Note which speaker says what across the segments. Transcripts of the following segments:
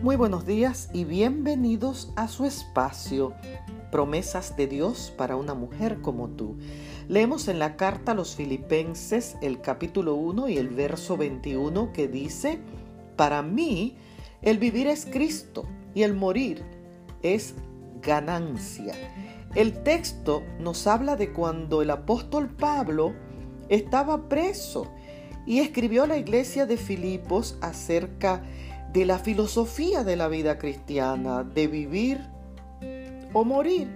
Speaker 1: Muy buenos días y bienvenidos a su espacio, promesas de Dios para una mujer como tú. Leemos en la carta a los filipenses el capítulo 1 y el verso 21 que dice, para mí el vivir es Cristo y el morir es ganancia. El texto nos habla de cuando el apóstol Pablo estaba preso y escribió a la iglesia de Filipos acerca de la filosofía de la vida cristiana, de vivir o morir.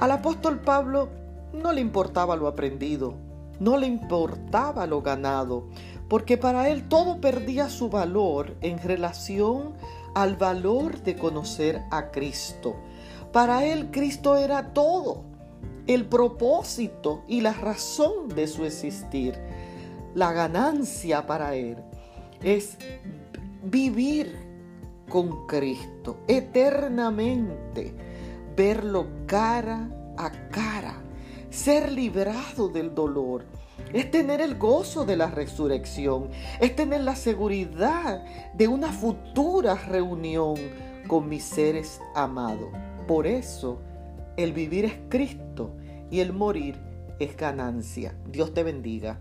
Speaker 1: Al apóstol Pablo no le importaba lo aprendido, no le importaba lo ganado, porque para él todo perdía su valor en relación al valor de conocer a Cristo. Para él Cristo era todo, el propósito y la razón de su existir. La ganancia para él es vivir con Cristo eternamente, verlo cara a cara, ser librado del dolor. Es tener el gozo de la resurrección, es tener la seguridad de una futura reunión con mis seres amados. Por eso, el vivir es Cristo y el morir es ganancia. Dios te bendiga.